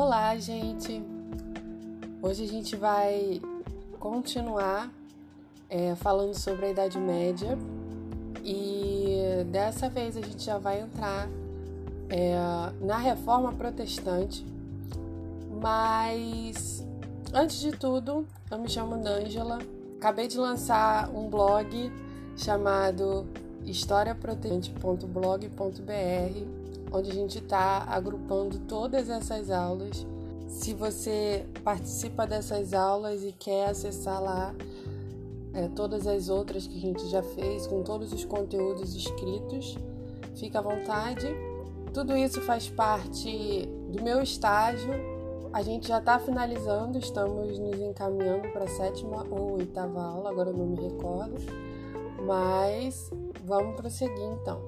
Olá, gente! Hoje a gente vai continuar é, falando sobre a Idade Média. E dessa vez a gente já vai entrar é, na Reforma Protestante, mas antes de tudo, eu me chamo D'Angela, acabei de lançar um blog chamado historiaprotestante.blog.br onde a gente está agrupando todas essas aulas. Se você participa dessas aulas e quer acessar lá é, todas as outras que a gente já fez, com todos os conteúdos escritos, fica à vontade. Tudo isso faz parte do meu estágio. A gente já está finalizando, estamos nos encaminhando para a sétima ou oitava aula, agora eu não me recordo. Mas vamos prosseguir então.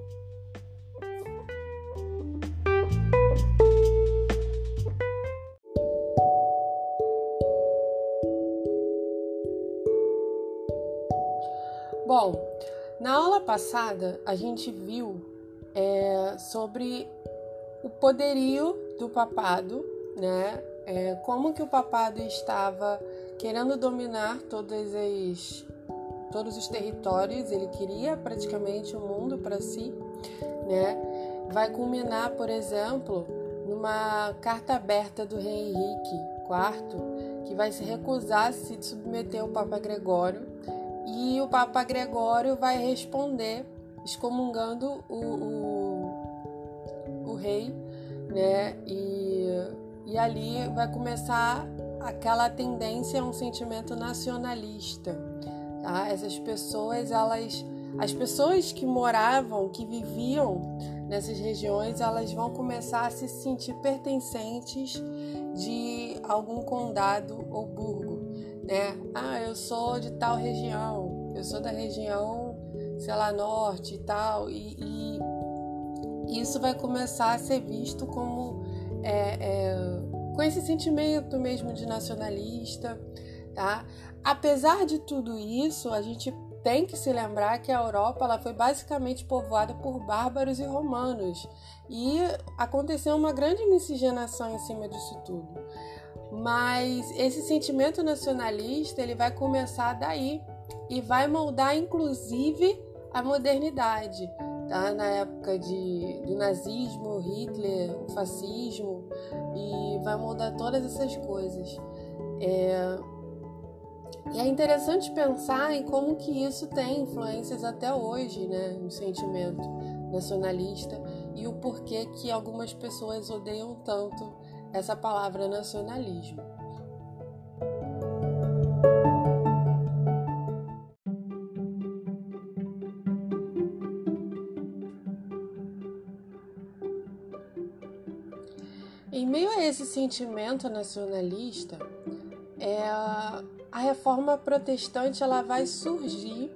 Bom, na aula passada a gente viu é, sobre o poderio do papado, né? É, como que o papado estava querendo dominar todas as, todos os territórios, ele queria praticamente o mundo para si, né? Vai culminar, por exemplo, numa carta aberta do rei Henrique IV, que vai se recusar a se submeter ao Papa Gregório e o Papa Gregório vai responder excomungando o, o, o rei, né? E, e ali vai começar aquela tendência a um sentimento nacionalista. Tá? Essas pessoas, elas, as pessoas que moravam, que viviam nessas regiões, elas vão começar a se sentir pertencentes de algum condado ou burgo né? Ah, eu sou de tal região, eu sou da região, sei lá, norte e tal, e, e isso vai começar a ser visto como é, é, com esse sentimento mesmo de nacionalista, tá? Apesar de tudo isso, a gente tem que se lembrar que a Europa ela foi basicamente povoada por bárbaros e romanos e aconteceu uma grande miscigenação em cima disso tudo. Mas esse sentimento nacionalista ele vai começar daí e vai moldar inclusive a modernidade, tá? Na época de, do nazismo, Hitler, o fascismo e vai moldar todas essas coisas. É... E é interessante pensar em como que isso tem influências até hoje, né, no sentimento nacionalista e o porquê que algumas pessoas odeiam tanto essa palavra nacionalismo. Em meio a esse sentimento nacionalista, é, a reforma protestante ela vai surgir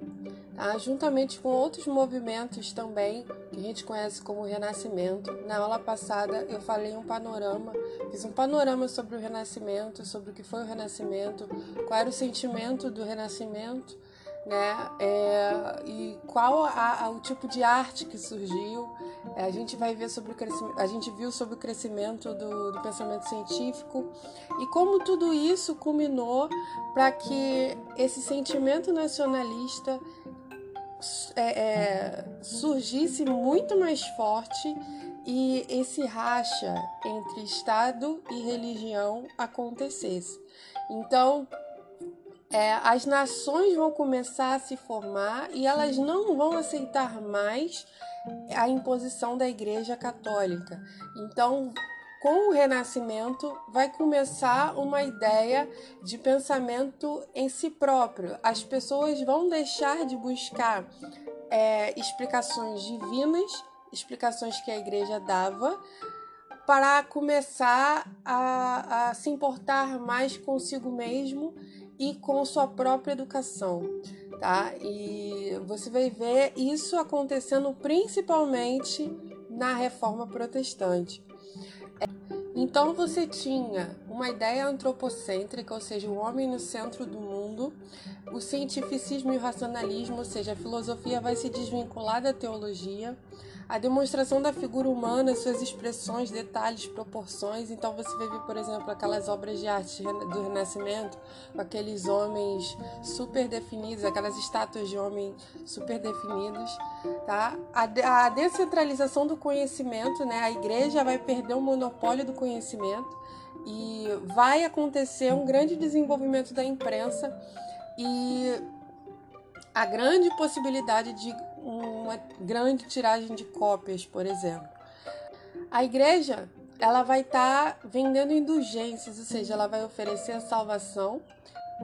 tá? juntamente com outros movimentos também que a gente conhece como Renascimento. Na aula passada eu falei um panorama, fiz um panorama sobre o Renascimento, sobre o que foi o Renascimento, qual era o sentimento do Renascimento, né? É, e qual a, a, o tipo de arte que surgiu. É, a gente vai ver sobre o crescimento, a gente viu sobre o crescimento do, do pensamento científico e como tudo isso culminou para que esse sentimento nacionalista é, é, surgisse muito mais forte e esse racha entre Estado e religião acontecesse. Então, é, as nações vão começar a se formar e elas não vão aceitar mais a imposição da Igreja Católica. Então, com o Renascimento, vai começar uma ideia de pensamento em si próprio. As pessoas vão deixar de buscar é, explicações divinas, explicações que a igreja dava, para começar a, a se importar mais consigo mesmo e com sua própria educação, tá? E você vai ver isso acontecendo principalmente na Reforma Protestante. Então você tinha uma ideia antropocêntrica, ou seja, o homem no centro do mundo, o cientificismo e o racionalismo, ou seja, a filosofia vai se desvincular da teologia, a demonstração da figura humana, suas expressões, detalhes, proporções. Então você vai ver, por exemplo, aquelas obras de arte do Renascimento, aqueles homens super definidos, aquelas estátuas de homem super definidos, tá? A, a descentralização do conhecimento, né? A igreja vai perder o monopólio do conhecimento e vai acontecer um grande desenvolvimento da imprensa e a grande possibilidade de uma grande tiragem de cópias, por exemplo. A igreja ela vai estar tá vendendo indulgências, ou seja, ela vai oferecer a salvação.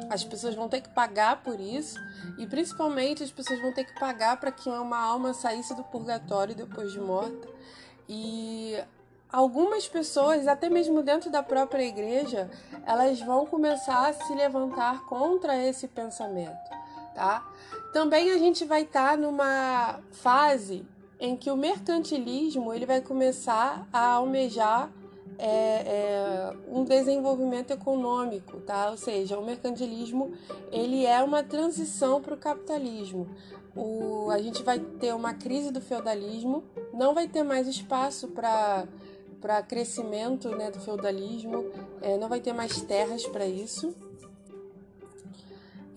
As pessoas vão ter que pagar por isso e principalmente as pessoas vão ter que pagar para que uma alma saísse do purgatório depois de morta. E algumas pessoas, até mesmo dentro da própria igreja, elas vão começar a se levantar contra esse pensamento, tá? Também a gente vai estar tá numa fase em que o mercantilismo ele vai começar a almejar é, é, um desenvolvimento econômico, tá? Ou seja, o mercantilismo ele é uma transição para o capitalismo. O, a gente vai ter uma crise do feudalismo, não vai ter mais espaço para para crescimento né, do feudalismo, é, não vai ter mais terras para isso.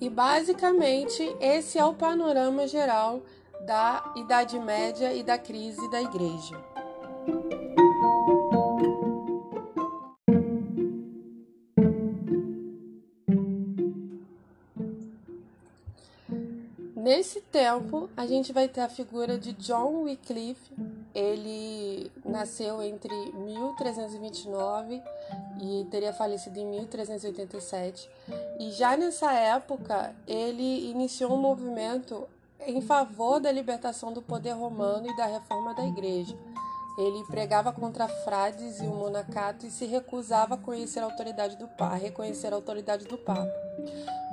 E basicamente esse é o panorama geral da Idade Média e da crise da Igreja. Nesse tempo, a gente vai ter a figura de John Wycliffe. Ele nasceu entre 1329 e teria falecido em 1387. E já nessa época, ele iniciou um movimento em favor da libertação do poder romano e da reforma da igreja. Ele pregava contra frades e o monacato e se recusava a conhecer a autoridade do Papa, reconhecer a autoridade do Papa.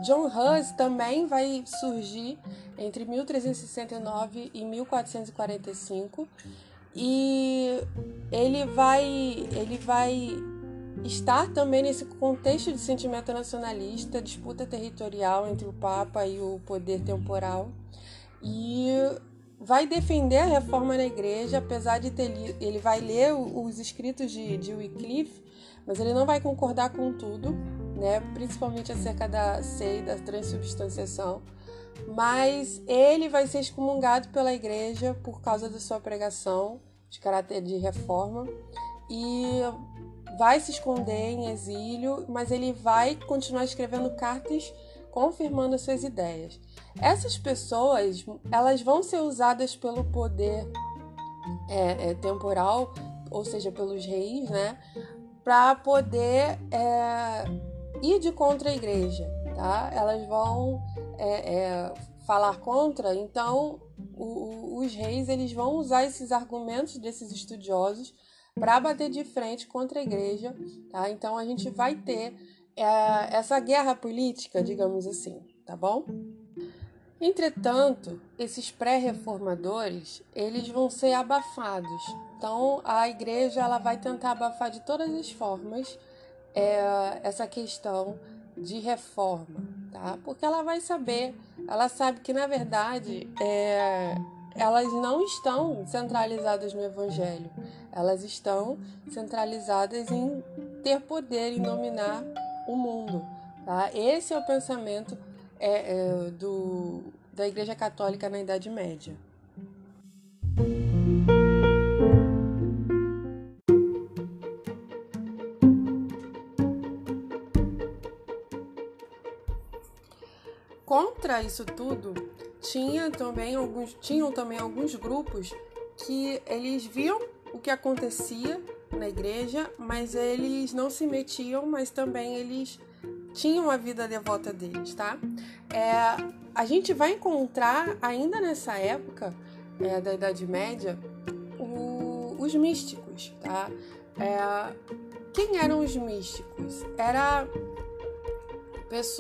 John Hus também vai surgir entre 1369 e 1445 e ele vai ele vai estar também nesse contexto de sentimento nacionalista, disputa territorial entre o Papa e o poder temporal, e vai defender a reforma na igreja, apesar de ter ele vai ler os escritos de, de Wycliffe, mas ele não vai concordar com tudo, né? principalmente acerca da ceia e da transubstanciação. Mas ele vai ser excomungado pela igreja por causa da sua pregação de caráter de reforma e vai se esconder em exílio, mas ele vai continuar escrevendo cartas confirmando suas ideias. Essas pessoas, elas vão ser usadas pelo poder é, é, temporal, ou seja, pelos reis, né, para poder é, ir de contra a igreja, tá? Elas vão é, é, falar contra, então o, o, os reis eles vão usar esses argumentos desses estudiosos para bater de frente contra a igreja. Tá? Então a gente vai ter é, essa guerra política, digamos assim, tá bom? Entretanto, esses pré-reformadores, eles vão ser abafados. Então, a igreja ela vai tentar abafar de todas as formas é, essa questão de reforma, tá? Porque ela vai saber, ela sabe que na verdade é, elas não estão centralizadas no Evangelho, elas estão centralizadas em ter poder, em dominar o mundo. Tá? Esse é o pensamento é, é, do, da Igreja Católica na Idade Média. Contra isso tudo, tinha também alguns, tinham também alguns grupos que eles viam o que acontecia na igreja, mas eles não se metiam, mas também eles tinham a vida devota deles, tá? É, a gente vai encontrar ainda nessa época é, da Idade Média o, os místicos, tá? É, quem eram os místicos? Era,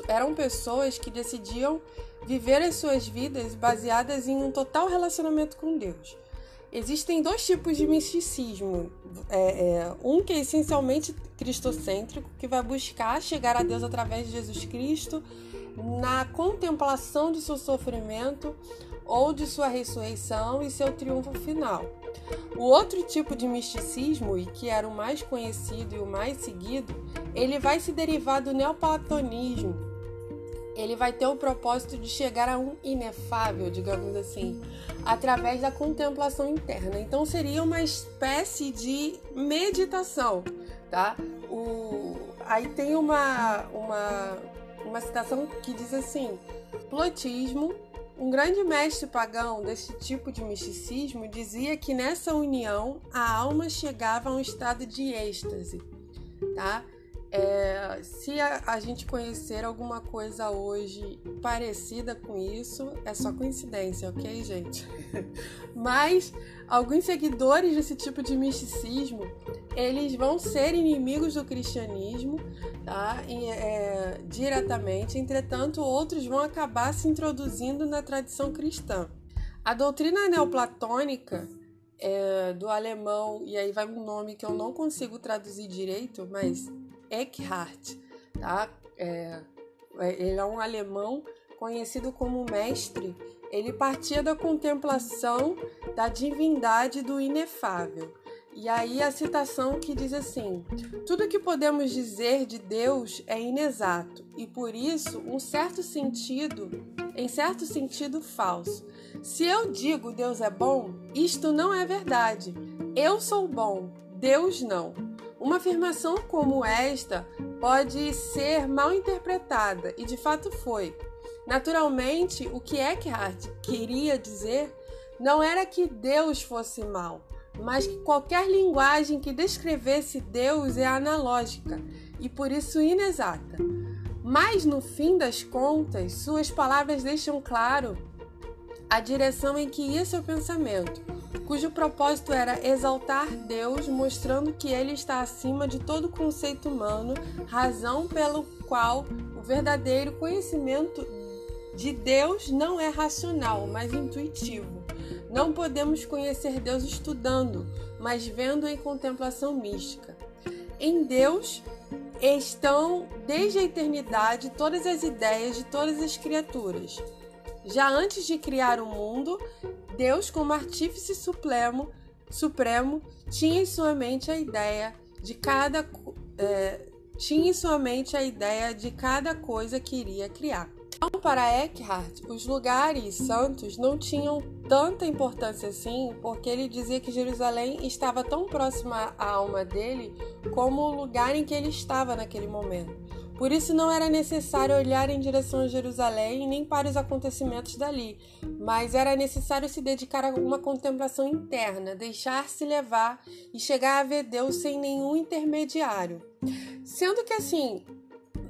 eram pessoas que decidiam viver as suas vidas baseadas em um total relacionamento com Deus. Existem dois tipos de misticismo. É, é, um que é essencialmente cristocêntrico, que vai buscar chegar a Deus através de Jesus Cristo, na contemplação de seu sofrimento ou de sua ressurreição e seu triunfo final. O outro tipo de misticismo, e que era o mais conhecido e o mais seguido, ele vai se derivar do neoplatonismo. Ele vai ter o propósito de chegar a um inefável, digamos assim, através da contemplação interna. Então seria uma espécie de meditação, tá? O... Aí tem uma, uma, uma citação que diz assim: plotismo um grande mestre pagão desse tipo de misticismo dizia que nessa união a alma chegava a um estado de êxtase, tá? É, se a, a, gente conhecer alguma coisa hoje parecida com isso, é só coincidência, ok, gente? Mas alguns seguidores desse tipo de misticismo, eles vão ser inimigos do cristianismo, tá? E, é, diretamente. Entretanto, outros vão acabar se introduzindo na tradição cristã. A doutrina neoplatônica é, do alemão, e aí vai um nome que eu não consigo traduzir direito, mas Eckhart, tá? É, é, ele é um alemão conhecido como mestre. Ele partia da contemplação da divindade do inefável. E aí a citação que diz assim: Tudo que podemos dizer de Deus é inexato e por isso um certo sentido, em certo sentido falso. Se eu digo Deus é bom, isto não é verdade. Eu sou bom, Deus não. Uma afirmação como esta pode ser mal interpretada, e de fato foi. Naturalmente, o que Eckhart queria dizer não era que Deus fosse mal, mas que qualquer linguagem que descrevesse Deus é analógica e por isso inexata. Mas no fim das contas, suas palavras deixam claro a direção em que ia seu pensamento cujo propósito era exaltar Deus, mostrando que ele está acima de todo conceito humano, razão pelo qual o verdadeiro conhecimento de Deus não é racional, mas intuitivo. Não podemos conhecer Deus estudando, mas vendo em contemplação mística. Em Deus estão desde a eternidade todas as ideias de todas as criaturas. Já antes de criar o mundo, Deus, como artífice supremo, supremo tinha em sua mente a ideia de cada é, tinha em sua mente a ideia de cada coisa que iria criar. Então, para Eckhart, os lugares santos não tinham tanta importância assim, porque ele dizia que Jerusalém estava tão próxima à alma dele como o lugar em que ele estava naquele momento. Por isso não era necessário olhar em direção a Jerusalém nem para os acontecimentos dali, mas era necessário se dedicar a uma contemplação interna, deixar-se levar e chegar a ver Deus sem nenhum intermediário. Sendo que assim,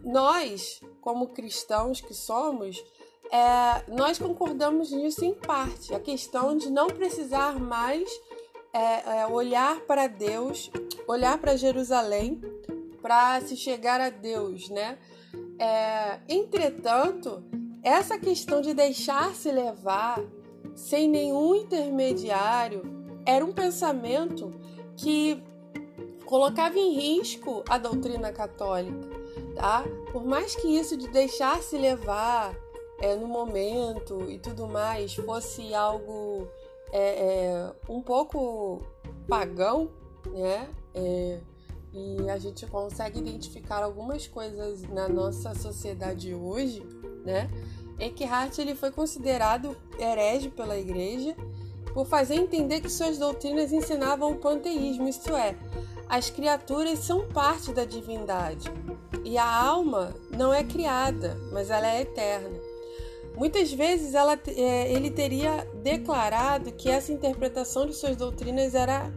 nós, como cristãos que somos, é, nós concordamos nisso em parte. A questão de não precisar mais é, é, olhar para Deus, olhar para Jerusalém para se chegar a Deus, né? É, entretanto, essa questão de deixar-se levar sem nenhum intermediário era um pensamento que colocava em risco a doutrina católica, tá? Por mais que isso de deixar-se levar é, no momento e tudo mais fosse algo é, é, um pouco pagão, né? É, e a gente consegue identificar algumas coisas na nossa sociedade hoje, né? Eckhart ele foi considerado herege pela igreja por fazer entender que suas doutrinas ensinavam o panteísmo, isto é, as criaturas são parte da divindade e a alma não é criada, mas ela é eterna. Muitas vezes ela, é, ele teria declarado que essa interpretação de suas doutrinas era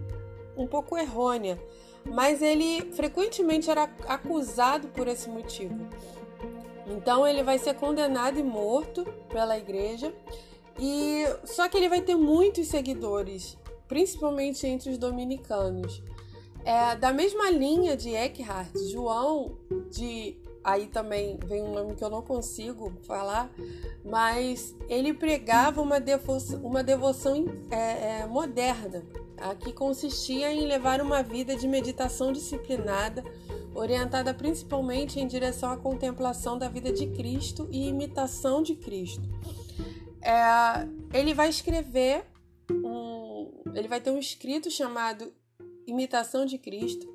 um pouco errônea, mas ele frequentemente era acusado por esse motivo. Então ele vai ser condenado e morto pela igreja. E só que ele vai ter muitos seguidores, principalmente entre os dominicanos. É, da mesma linha de Eckhart, João de aí também vem um nome que eu não consigo falar, mas ele pregava uma devoção, uma devoção é, é, moderna, tá? que consistia em levar uma vida de meditação disciplinada, orientada principalmente em direção à contemplação da vida de Cristo e imitação de Cristo. É, ele vai escrever um, ele vai ter um escrito chamado Imitação de Cristo,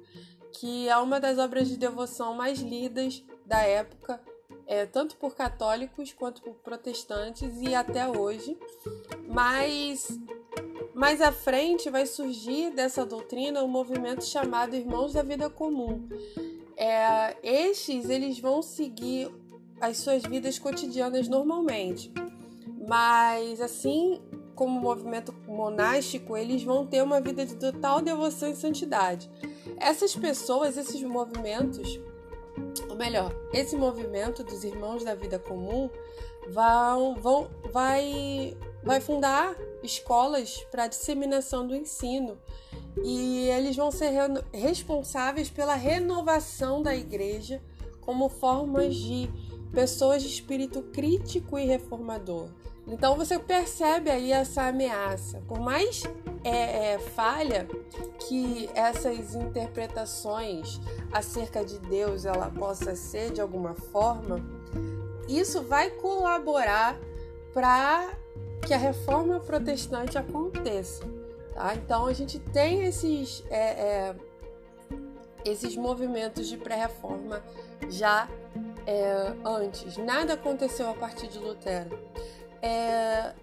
que é uma das obras de devoção mais lidas da época, é, tanto por católicos quanto por protestantes e até hoje. Mas mais à frente vai surgir dessa doutrina um movimento chamado Irmãos da Vida Comum. É, estes eles vão seguir as suas vidas cotidianas normalmente, mas assim como movimento monástico, eles vão ter uma vida de total devoção e santidade. Essas pessoas, esses movimentos, ou melhor, esse movimento dos irmãos da vida comum vão, vão vai, vai fundar escolas para disseminação do ensino e eles vão ser responsáveis pela renovação da igreja como formas de pessoas de espírito crítico e reformador. Então você percebe aí essa ameaça. Por mais é, é, falha que essas interpretações acerca de Deus ela possa ser de alguma forma, isso vai colaborar para que a reforma protestante aconteça. Tá? Então a gente tem esses, é, é esses movimentos de pré-reforma já é, antes. Nada aconteceu a partir de Lutero é,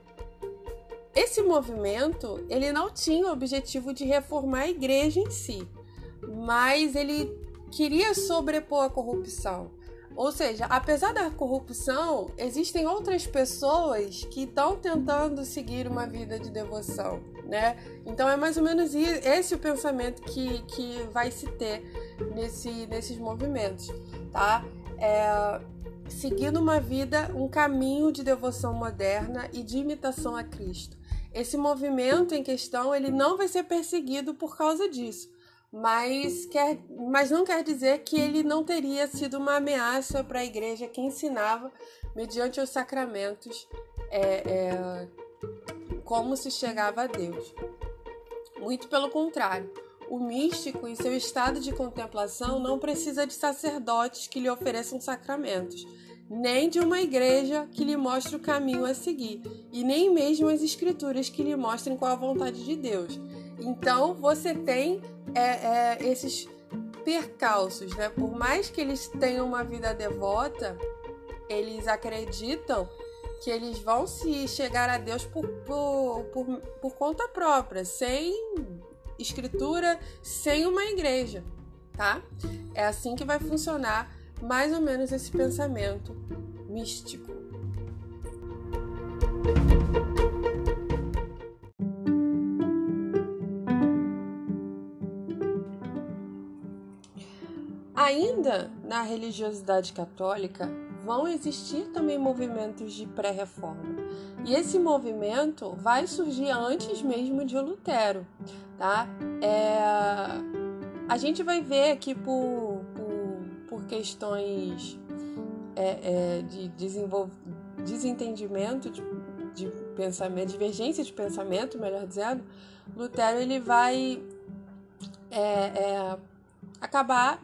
esse movimento ele não tinha o objetivo de reformar a igreja em si, mas ele queria sobrepor a corrupção. Ou seja, apesar da corrupção, existem outras pessoas que estão tentando seguir uma vida de devoção, né? Então é mais ou menos esse o pensamento que, que vai se ter nesse, nesses movimentos, tá? É, seguindo uma vida, um caminho de devoção moderna e de imitação a Cristo. Esse movimento em questão, ele não vai ser perseguido por causa disso, mas, quer, mas não quer dizer que ele não teria sido uma ameaça para a igreja que ensinava, mediante os sacramentos, é, é, como se chegava a Deus. Muito pelo contrário, o místico, em seu estado de contemplação, não precisa de sacerdotes que lhe ofereçam sacramentos, nem de uma igreja que lhe mostre o caminho a seguir, e nem mesmo as escrituras que lhe mostrem qual a vontade de Deus. Então você tem é, é, esses percalços, né? Por mais que eles tenham uma vida devota, eles acreditam que eles vão se chegar a Deus por, por, por, por conta própria, sem escritura sem uma igreja, tá? É assim que vai funcionar mais ou menos esse pensamento místico. Ainda na religiosidade católica, vão existir também movimentos de pré-reforma. E esse movimento vai surgir antes mesmo de Lutero tá? É, a gente vai ver que por, por, por questões é, é, de desenvol... desentendimento de, de pensamento, divergência de pensamento, melhor dizendo, Lutero ele vai é, é, acabar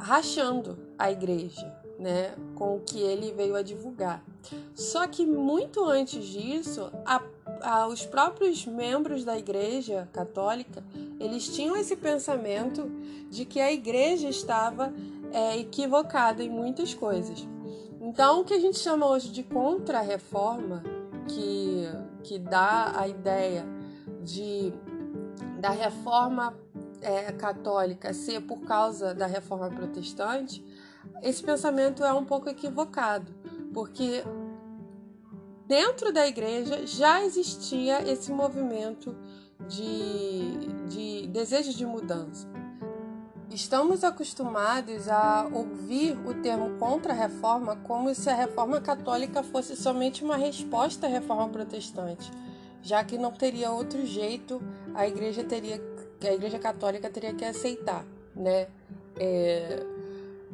rachando a igreja, né, com o que ele veio a divulgar. Só que muito antes disso, a os próprios membros da Igreja Católica eles tinham esse pensamento de que a Igreja estava é, equivocada em muitas coisas. Então, o que a gente chama hoje de contra-reforma, que, que dá a ideia de da reforma é, católica ser por causa da reforma protestante, esse pensamento é um pouco equivocado, porque dentro da igreja já existia esse movimento de, de desejo de mudança. Estamos acostumados a ouvir o termo contra-reforma como se a reforma católica fosse somente uma resposta à reforma protestante, já que não teria outro jeito, a igreja teria, a igreja católica teria que aceitar, né? É,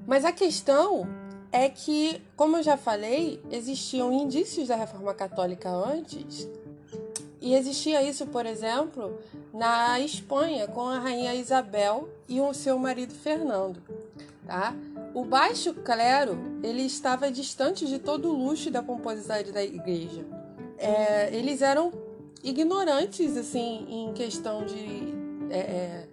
Mas a questão é que, como eu já falei, existiam indícios da reforma católica antes. E existia isso, por exemplo, na Espanha, com a rainha Isabel e o seu marido Fernando. Tá? O baixo clero ele estava distante de todo o luxo da pomposidade da igreja. É, eles eram ignorantes assim em questão de é, é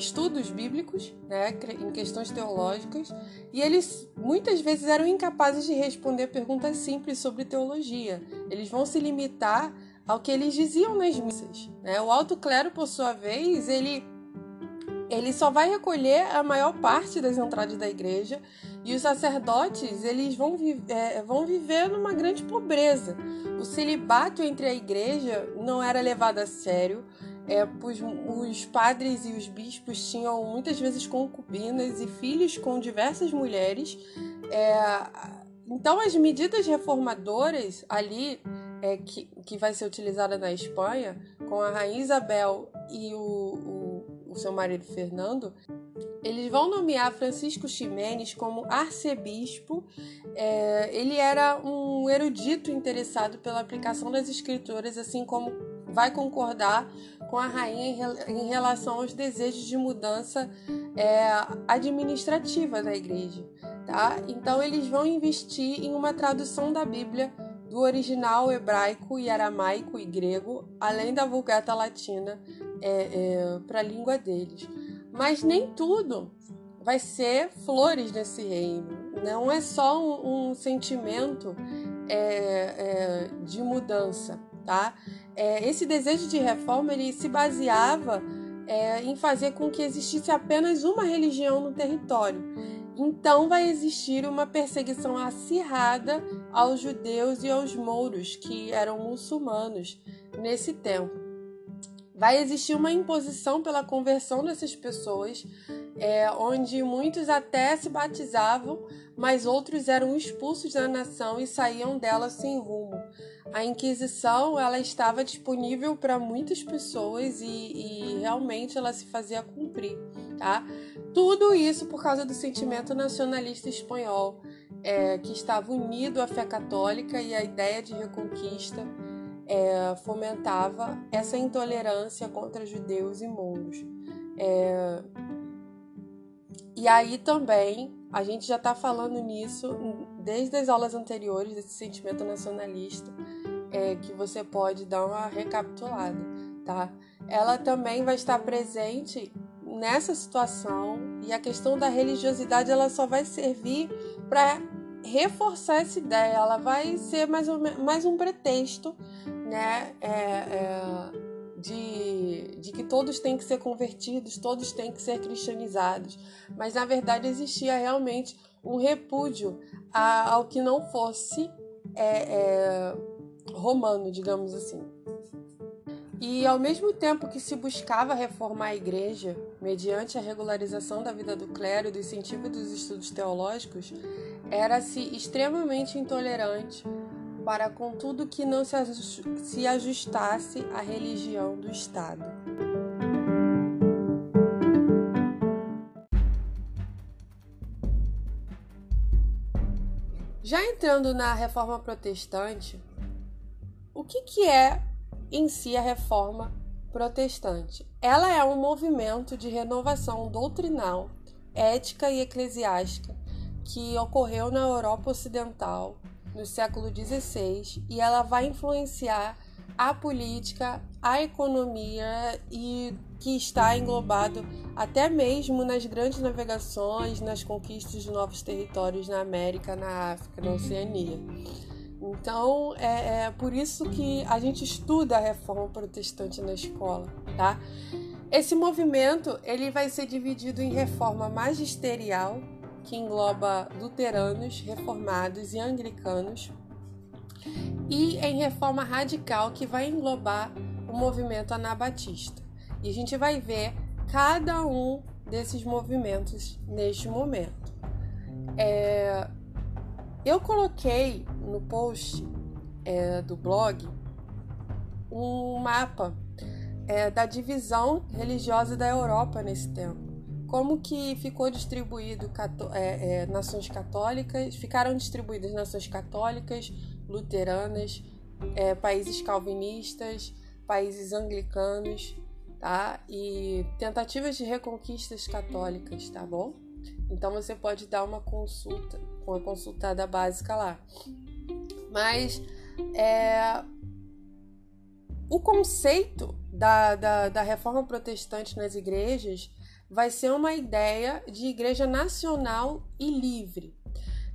estudos bíblicos, né, em questões teológicas, e eles muitas vezes eram incapazes de responder perguntas simples sobre teologia. Eles vão se limitar ao que eles diziam nas missas. Né? O alto clero, por sua vez, ele ele só vai recolher a maior parte das entradas da igreja e os sacerdotes eles vão, vi é, vão viver numa grande pobreza. O celibato entre a igreja não era levado a sério, é, os, os padres e os bispos tinham muitas vezes concubinas e filhos com diversas mulheres. É, então, as medidas reformadoras ali, é, que, que vai ser utilizada na Espanha, com a rainha Isabel e o, o, o seu marido Fernando, eles vão nomear Francisco Ximenes como arcebispo. É, ele era um erudito interessado pela aplicação das escrituras, assim como vai concordar com a rainha em relação aos desejos de mudança é, administrativa da igreja. Tá? Então, eles vão investir em uma tradução da Bíblia do original hebraico e aramaico e grego, além da vulgata latina é, é, para a língua deles. Mas nem tudo vai ser flores nesse reino. Não é só um, um sentimento é, é, de mudança, tá? É, esse desejo de reforma ele se baseava é, em fazer com que existisse apenas uma religião no território. Então vai existir uma perseguição acirrada aos judeus e aos mouros, que eram muçulmanos nesse tempo. Vai existir uma imposição pela conversão dessas pessoas, é, onde muitos até se batizavam, mas outros eram expulsos da nação e saíam dela sem rumo a Inquisição ela estava disponível para muitas pessoas e, e, realmente ela se fazia cumprir, tá? Tudo isso por causa do sentimento nacionalista espanhol, é, que estava unido à fé católica e à ideia de reconquista é, fomentava essa intolerância contra judeus e mouros. É, e aí também a gente já está falando nisso desde as aulas anteriores desse sentimento nacionalista é, que você pode dar uma recapitulada, tá? Ela também vai estar presente nessa situação e a questão da religiosidade ela só vai servir para reforçar essa ideia, ela vai ser mais um, mais um pretexto, né? É, é, de, de que todos têm que ser convertidos, todos têm que ser cristianizados. Mas na verdade existia realmente um repúdio ao que não fosse é, é, romano, digamos assim. E ao mesmo tempo que se buscava reformar a igreja, mediante a regularização da vida do clero do incentivo dos estudos teológicos, era-se extremamente intolerante para com tudo que não se ajustasse à religião do Estado. Já entrando na reforma protestante, o que, que é em si a reforma protestante? Ela é um movimento de renovação doutrinal, ética e eclesiástica que ocorreu na Europa Ocidental no século XVI e ela vai influenciar a política, a economia e que está englobado até mesmo nas grandes navegações, nas conquistas de novos territórios na América, na África, na Oceania. Então, é, é por isso que a gente estuda a reforma protestante na escola, tá? Esse movimento ele vai ser dividido em reforma magisterial, que engloba luteranos, reformados e anglicanos, e em reforma radical, que vai englobar o movimento anabatista. E a gente vai ver cada um desses movimentos neste momento. É, eu coloquei no post é, do blog um mapa é, da divisão religiosa da Europa nesse tempo, como que ficou distribuído é, é, nações católicas, ficaram distribuídas nações católicas, luteranas, é, países calvinistas, países anglicanos, tá? E tentativas de reconquistas católicas, tá bom? Então você pode dar uma consulta, uma consultada básica lá. Mas é, o conceito da, da, da reforma protestante nas igrejas vai ser uma ideia de igreja nacional e livre.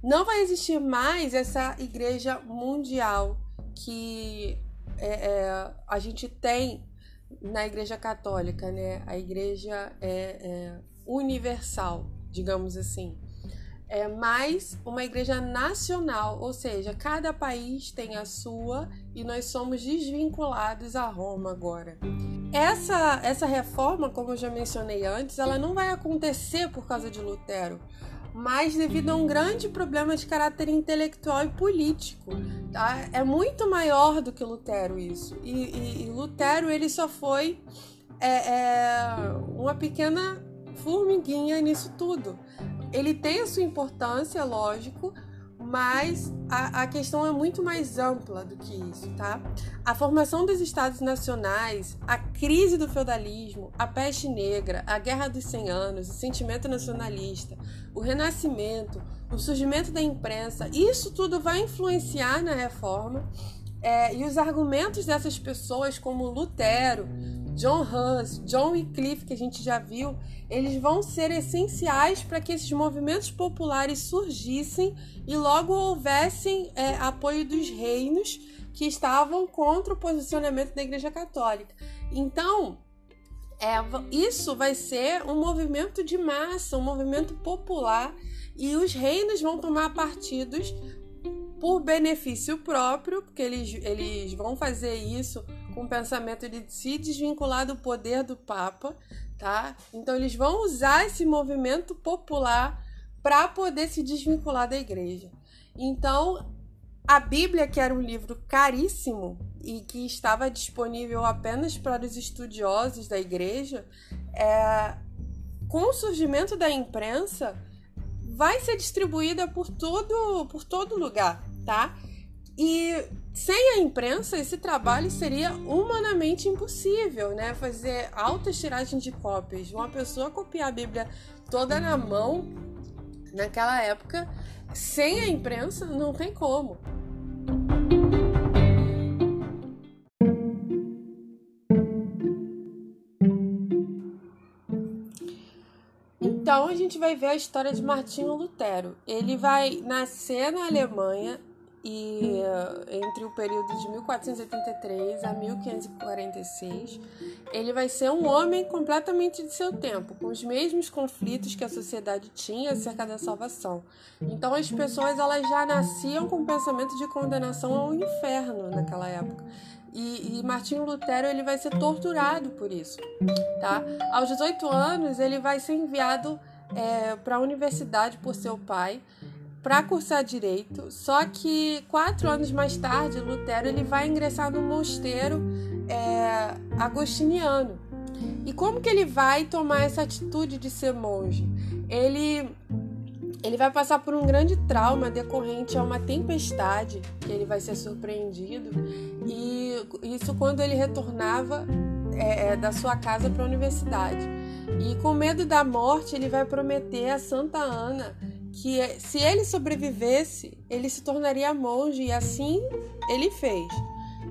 Não vai existir mais essa igreja mundial que é, é, a gente tem na igreja católica, né? A igreja é, é universal, digamos assim. É mais uma igreja nacional, ou seja, cada país tem a sua e nós somos desvinculados a Roma agora. Essa, essa reforma, como eu já mencionei antes, ela não vai acontecer por causa de Lutero, mas devido a um grande problema de caráter intelectual e político. Tá? É muito maior do que Lutero isso. E, e, e Lutero ele só foi é, é, uma pequena formiguinha nisso tudo. Ele tem a sua importância, lógico, mas a, a, questão é muito mais ampla do que isso, tá? A formação dos estados nacionais, a crise do feudalismo, a peste negra, a guerra dos 100 anos, o sentimento nacionalista, o renascimento, o surgimento da imprensa, isso tudo vai influenciar na reforma é, e os argumentos dessas pessoas, como Lutero, John Hus, John Wycliffe, que a gente já viu, eles vão ser essenciais para que esses movimentos populares surgissem e logo houvessem é, apoio dos reinos que estavam contra o posicionamento da Igreja Católica. Então, é, isso vai ser um movimento de massa, um movimento popular, e os reinos vão tomar partidos por benefício próprio, porque eles, eles vão fazer isso com o pensamento de se desvincular do poder do Papa, tá? Então eles vão usar esse movimento popular para poder se desvincular da igreja. Então, a Bíblia, que era um livro caríssimo e que estava disponível apenas para os estudiosos da igreja, é, com o surgimento da imprensa, vai ser distribuída por todo, por todo lugar, tá? E sem a imprensa, esse trabalho seria humanamente impossível, né? Fazer altas tiragens de cópias. Uma pessoa copiar a Bíblia toda na mão, naquela época, sem a imprensa, não tem como. Então a gente vai ver a história de Martinho Lutero. Ele vai nascer na Alemanha e eh, entre o período de 1483 a 1546, ele vai ser um homem completamente de seu tempo, com os mesmos conflitos que a sociedade tinha acerca da salvação. Então as pessoas elas já nasciam com o pensamento de condenação ao inferno naquela época. E, e Martinho Lutero ele vai ser torturado por isso, tá? Aos 18 anos ele vai ser enviado é, para a universidade por seu pai para cursar direito. Só que quatro anos mais tarde, Lutero ele vai ingressar no mosteiro é, agostiniano. E como que ele vai tomar essa atitude de ser monge? Ele ele vai passar por um grande trauma decorrente a uma tempestade que ele vai ser surpreendido e isso quando ele retornava é, é da sua casa para a universidade e com medo da morte ele vai prometer a Santa Ana que se ele sobrevivesse, ele se tornaria monge e assim ele fez.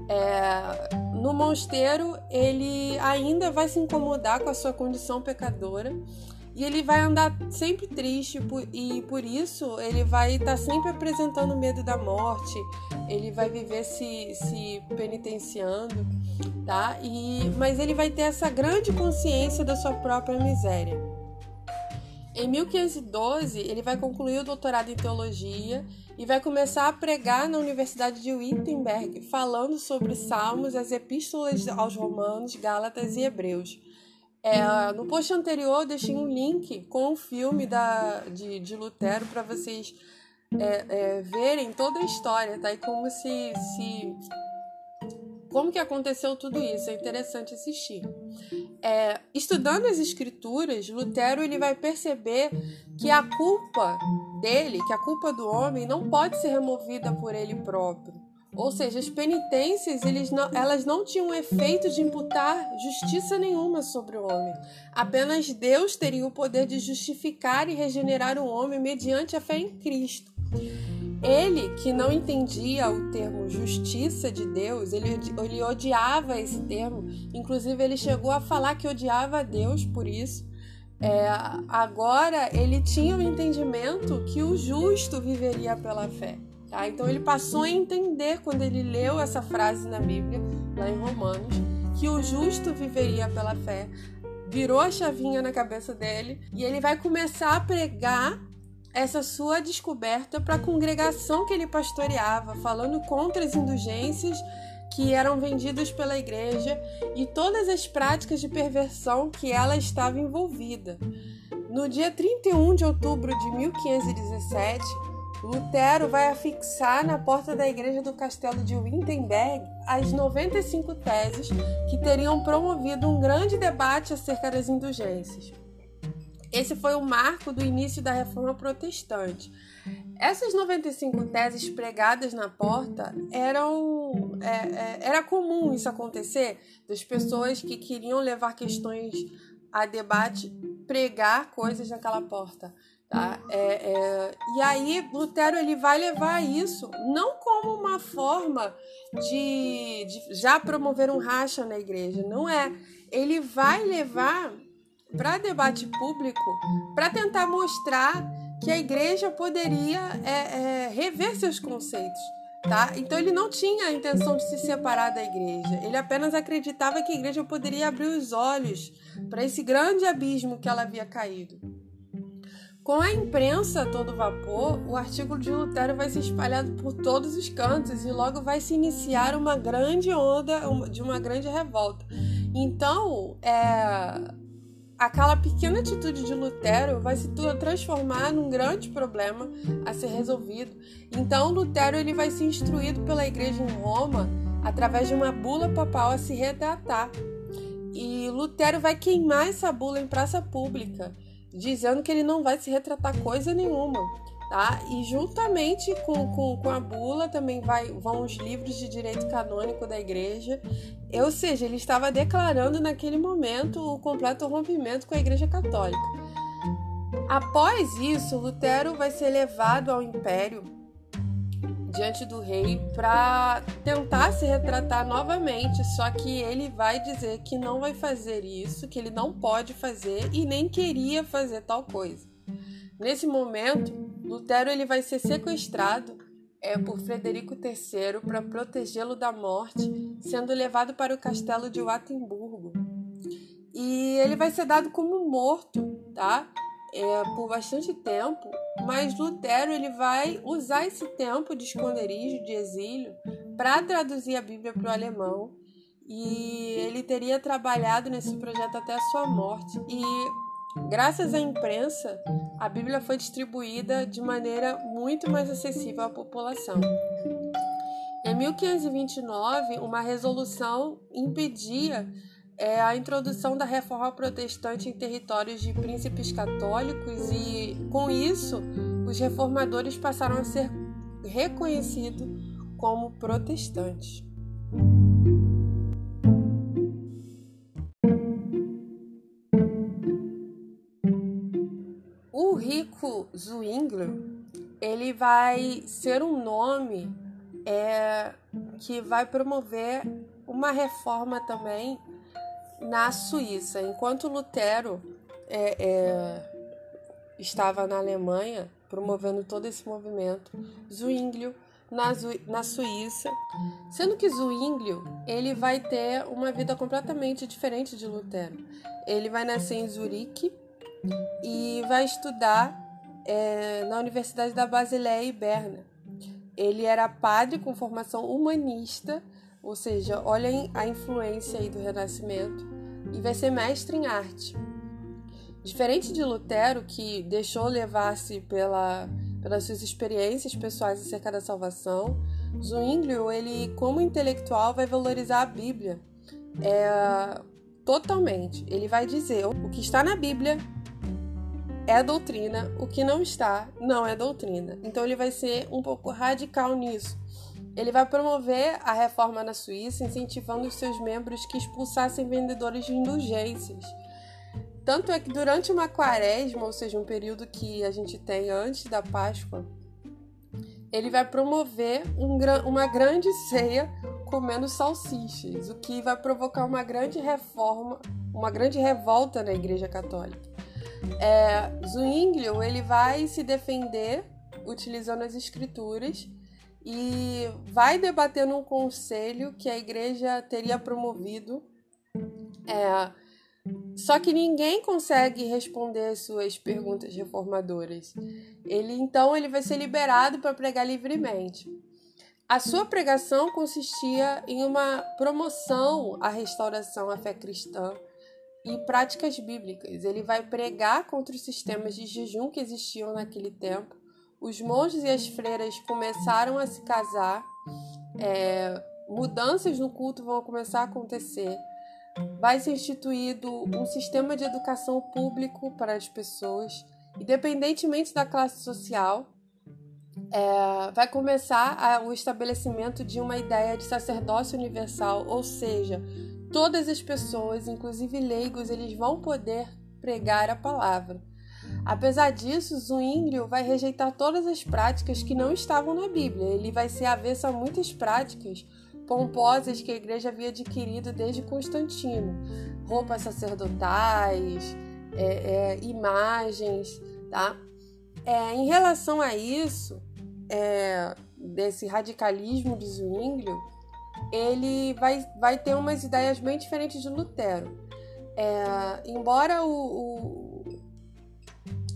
É, no mosteiro, ele ainda vai se incomodar com a sua condição pecadora e ele vai andar sempre triste e por isso ele vai estar sempre apresentando medo da morte, ele vai viver se, se penitenciando, tá? E, mas ele vai ter essa grande consciência da sua própria miséria. Em 1512, ele vai concluir o doutorado em teologia e vai começar a pregar na Universidade de Wittenberg, falando sobre os Salmos, as epístolas aos Romanos, Gálatas e Hebreus. É, no post anterior, eu deixei um link com o filme da, de, de Lutero para vocês é, é, verem toda a história, tá? E como se, se como que aconteceu tudo isso? É interessante assistir. É, estudando as escrituras, Lutero ele vai perceber que a culpa dele, que a culpa do homem não pode ser removida por ele próprio. Ou seja, as penitências não, elas não tinham efeito de imputar justiça nenhuma sobre o homem. Apenas Deus teria o poder de justificar e regenerar o homem mediante a fé em Cristo. Ele, que não entendia o termo justiça de Deus, ele, ele odiava esse termo. Inclusive, ele chegou a falar que odiava a Deus por isso. É, agora, ele tinha o entendimento que o justo viveria pela fé. Tá? Então, ele passou a entender quando ele leu essa frase na Bíblia, lá em Romanos, que o justo viveria pela fé. Virou a chavinha na cabeça dele e ele vai começar a pregar essa sua descoberta para a congregação que ele pastoreava, falando contra as indulgências que eram vendidas pela igreja e todas as práticas de perversão que ela estava envolvida. No dia 31 de outubro de 1517, Lutero vai afixar na porta da igreja do castelo de Wittenberg as 95 teses que teriam promovido um grande debate acerca das indulgências. Esse foi o marco do início da reforma protestante. Essas 95 teses pregadas na porta eram. É, é, era comum isso acontecer, das pessoas que queriam levar questões a debate pregar coisas naquela porta. Tá? É, é, e aí Lutero ele vai levar isso não como uma forma de, de já promover um racha na igreja, não é. Ele vai levar para debate público para tentar mostrar que a igreja poderia é, é, rever seus conceitos. Tá? Então ele não tinha a intenção de se separar da igreja. Ele apenas acreditava que a igreja poderia abrir os olhos para esse grande abismo que ela havia caído. Com a imprensa a todo vapor, o artigo de Lutero vai ser espalhado por todos os cantos e logo vai se iniciar uma grande onda de uma grande revolta. Então, é, aquela pequena atitude de Lutero vai se transformar num grande problema a ser resolvido. Então Lutero ele vai ser instruído pela igreja em Roma através de uma bula papal a se retratar. E Lutero vai queimar essa bula em praça pública, dizendo que ele não vai se retratar coisa nenhuma. Tá? E juntamente com, com, com a bula também vai, vão os livros de direito canônico da igreja. Ou seja, ele estava declarando naquele momento o completo rompimento com a igreja católica. Após isso, Lutero vai ser levado ao império diante do rei para tentar se retratar novamente, só que ele vai dizer que não vai fazer isso, que ele não pode fazer e nem queria fazer tal coisa. Nesse momento, Lutero ele vai ser sequestrado é, por Frederico III para protegê-lo da morte, sendo levado para o castelo de Wattenburgo. E ele vai ser dado como morto, tá? É, por bastante tempo, mas Lutero ele vai usar esse tempo de esconderijo, de exílio, para traduzir a Bíblia para o alemão. E ele teria trabalhado nesse projeto até a sua morte. E Graças à imprensa, a Bíblia foi distribuída de maneira muito mais acessível à população. Em 1529, uma resolução impedia é, a introdução da reforma protestante em territórios de príncipes católicos e, com isso, os reformadores passaram a ser reconhecidos como protestantes. Zwingli, ele vai ser um nome é, que vai promover uma reforma também na Suíça. Enquanto Lutero é, é, estava na Alemanha promovendo todo esse movimento, Zwinglio na, na Suíça, sendo que Zwinglio ele vai ter uma vida completamente diferente de Lutero. Ele vai nascer em Zurique e vai estudar é, na Universidade da Basileia e Berna. Ele era padre com formação humanista, ou seja, olha a influência aí do Renascimento, e vai ser mestre em arte. Diferente de Lutero, que deixou levar-se pela, pelas suas experiências pessoais acerca da salvação, Zwinglio, ele como intelectual vai valorizar a Bíblia. É, totalmente. Ele vai dizer o que está na Bíblia é doutrina, o que não está não é doutrina. Então ele vai ser um pouco radical nisso. Ele vai promover a reforma na Suíça, incentivando os seus membros que expulsassem vendedores de indulgências. Tanto é que durante uma quaresma, ou seja, um período que a gente tem antes da Páscoa, ele vai promover um, uma grande ceia comendo salsichas, o que vai provocar uma grande reforma, uma grande revolta na Igreja Católica. É, Zwinglio ele vai se defender utilizando as escrituras e vai debater num conselho que a igreja teria promovido. É, só que ninguém consegue responder as suas perguntas reformadoras. Ele então ele vai ser liberado para pregar livremente. A sua pregação consistia em uma promoção à restauração à fé cristã e práticas bíblicas. Ele vai pregar contra os sistemas de jejum que existiam naquele tempo os monges e as freiras começaram a se casar, é, mudanças no culto vão começar a acontecer, vai ser instituído um sistema de educação público para as pessoas, independentemente da classe social. É, vai começar a, o estabelecimento de uma ideia de sacerdócio universal, ou seja, todas as pessoas, inclusive leigos, eles vão poder pregar a palavra. Apesar disso, Zwinglio vai rejeitar todas as práticas que não estavam na Bíblia. Ele vai ser avesso a muitas práticas pomposas que a igreja havia adquirido desde Constantino, roupas sacerdotais, é, é, imagens, tá? É, em relação a isso, é, desse radicalismo de Zwinglio, ele vai, vai ter umas ideias bem diferentes de Lutero. É, embora o, o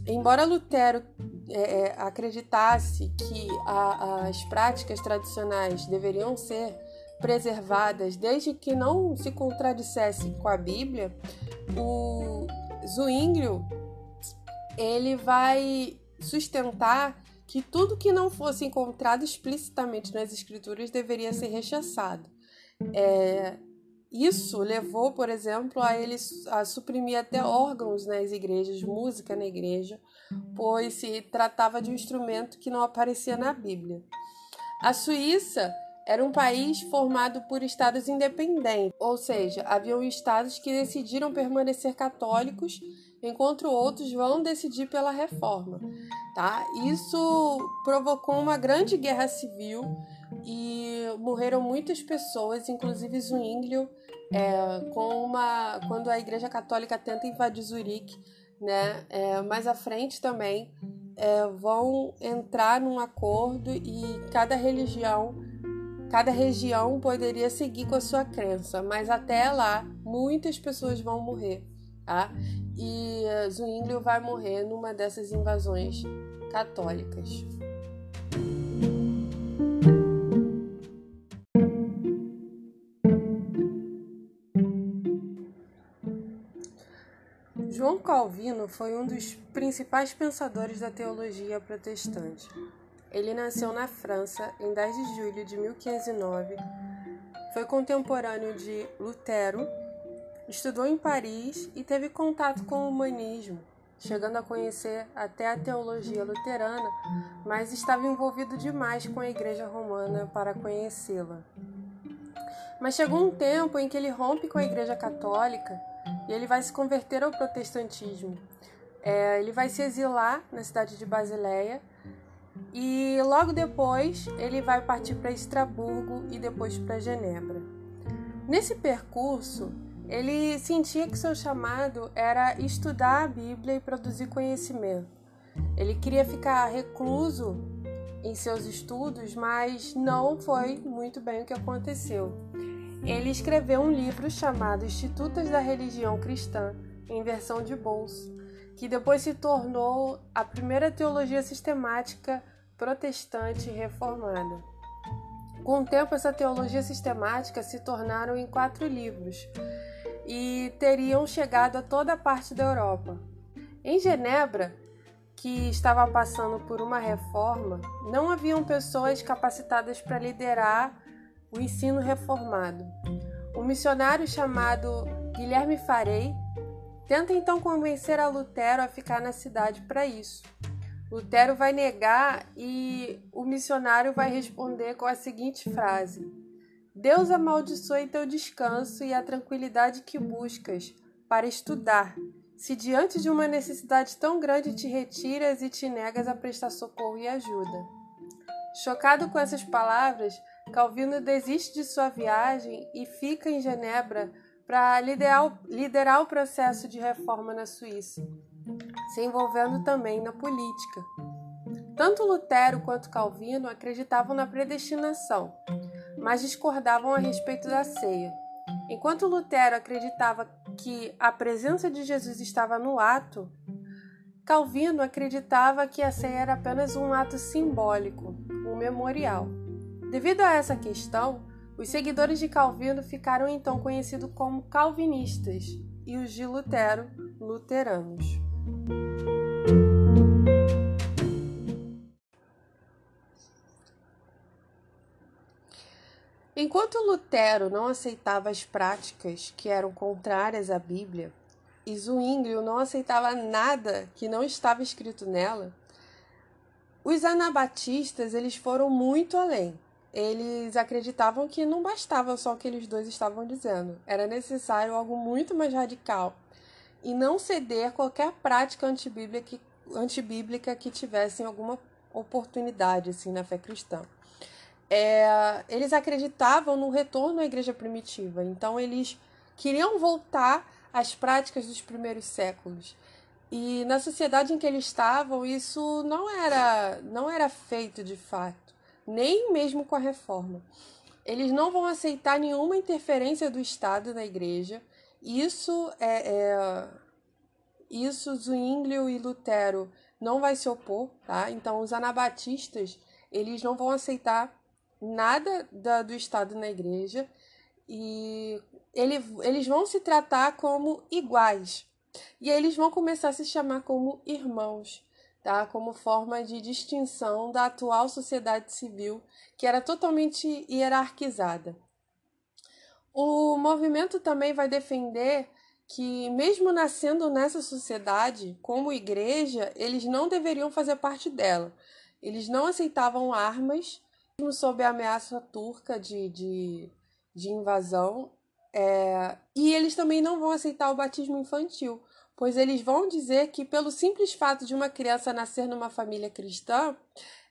Embora Lutero é, é, acreditasse que a, as práticas tradicionais deveriam ser preservadas desde que não se contradissesse com a Bíblia, o Zwinglio ele vai sustentar que tudo que não fosse encontrado explicitamente nas escrituras deveria ser rechaçado. É, isso levou, por exemplo, a eles a suprimir até órgãos nas igrejas, música na igreja, pois se tratava de um instrumento que não aparecia na Bíblia. A Suíça era um país formado por estados independentes, ou seja, haviam estados que decidiram permanecer católicos, enquanto outros vão decidir pela reforma. Tá? Isso provocou uma grande guerra civil e morreram muitas pessoas, inclusive Zwinglio, é, com uma, quando a Igreja Católica tenta invadir Zurique, né? É, mais à frente também é, vão entrar num acordo e cada religião, cada região poderia seguir com a sua crença, mas até lá muitas pessoas vão morrer, tá? E Zwinglio vai morrer numa dessas invasões católicas. João Calvino foi um dos principais pensadores da teologia protestante. Ele nasceu na França em 10 de julho de 1509, foi contemporâneo de Lutero, estudou em Paris e teve contato com o humanismo, chegando a conhecer até a teologia luterana, mas estava envolvido demais com a Igreja Romana para conhecê-la. Mas chegou um tempo em que ele rompe com a Igreja Católica e ele vai se converter ao protestantismo. É, ele vai se exilar na cidade de Basileia e logo depois ele vai partir para Estraburgo e depois para Genebra. Nesse percurso, ele sentia que seu chamado era estudar a Bíblia e produzir conhecimento. Ele queria ficar recluso em seus estudos, mas não foi muito bem o que aconteceu ele escreveu um livro chamado Institutos da Religião Cristã, em versão de bolso, que depois se tornou a primeira teologia sistemática protestante reformada. Com o tempo, essa teologia sistemática se tornaram em quatro livros e teriam chegado a toda a parte da Europa. Em Genebra, que estava passando por uma reforma, não haviam pessoas capacitadas para liderar o ensino reformado. Um missionário chamado Guilherme Farei tenta então convencer a Lutero a ficar na cidade para isso. Lutero vai negar e o missionário vai responder com a seguinte frase: Deus amaldiçoe teu descanso e a tranquilidade que buscas para estudar, se diante de uma necessidade tão grande te retiras e te negas a prestar socorro e ajuda. Chocado com essas palavras, Calvino desiste de sua viagem e fica em Genebra para liderar, liderar o processo de reforma na Suíça, se envolvendo também na política. Tanto Lutero quanto Calvino acreditavam na predestinação, mas discordavam a respeito da ceia. Enquanto Lutero acreditava que a presença de Jesus estava no ato, Calvino acreditava que a ceia era apenas um ato simbólico, um memorial. Devido a essa questão, os seguidores de Calvino ficaram então conhecidos como calvinistas e os de Lutero, luteranos. Enquanto Lutero não aceitava as práticas que eram contrárias à Bíblia, e Zwinglio não aceitava nada que não estava escrito nela, os anabatistas eles foram muito além. Eles acreditavam que não bastava só o que eles dois estavam dizendo, era necessário algo muito mais radical e não ceder qualquer prática antibíblica que, antibíblica que tivesse alguma oportunidade assim na fé cristã é, eles acreditavam no retorno à igreja primitiva, então eles queriam voltar às práticas dos primeiros séculos. E na sociedade em que eles estavam, isso não era, não era feito de fato, nem mesmo com a reforma. Eles não vão aceitar nenhuma interferência do Estado na igreja. Isso é, é isso Zwinglio e Lutero não vai se opor, tá? Então os anabatistas, eles não vão aceitar nada da, do Estado na igreja e ele, eles vão se tratar como iguais. E eles vão começar a se chamar como irmãos, tá? Como forma de distinção da atual sociedade civil, que era totalmente hierarquizada. O movimento também vai defender que, mesmo nascendo nessa sociedade, como igreja, eles não deveriam fazer parte dela. Eles não aceitavam armas sob a ameaça turca de, de, de invasão. É, e eles também não vão aceitar o batismo infantil, pois eles vão dizer que, pelo simples fato de uma criança nascer numa família cristã,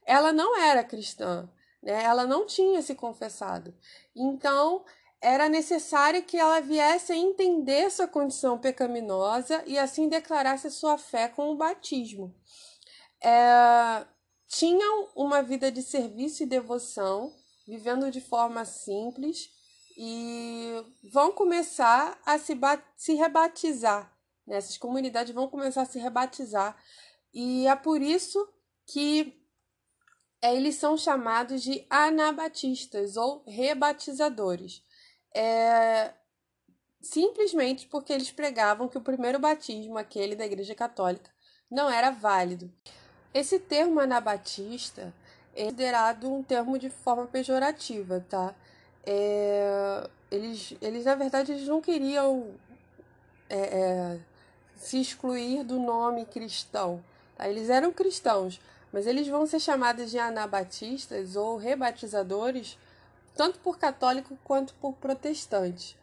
ela não era cristã, né? ela não tinha se confessado. Então, era necessário que ela viesse a entender sua condição pecaminosa e assim declarasse sua fé com o batismo. É, tinham uma vida de serviço e devoção, vivendo de forma simples e vão começar a se, se rebatizar. Né? Essas comunidades vão começar a se rebatizar. E é por isso que é, eles são chamados de anabatistas ou rebatizadores. É, simplesmente porque eles pregavam que o primeiro batismo, aquele da Igreja Católica, não era válido. Esse termo anabatista é considerado um termo de forma pejorativa, tá? É, eles, eles, na verdade, eles não queriam é, é, se excluir do nome cristão. Tá? Eles eram cristãos, mas eles vão ser chamados de anabatistas ou rebatizadores, tanto por católico quanto por protestante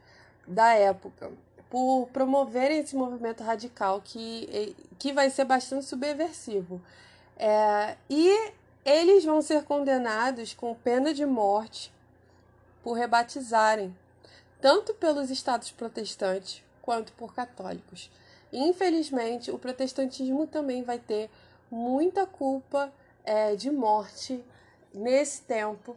da época, por promoverem esse movimento radical que, que vai ser bastante subversivo. É, e eles vão ser condenados com pena de morte por rebatizarem, tanto pelos estados protestantes quanto por católicos. infelizmente, o protestantismo também vai ter muita culpa é, de morte nesse tempo,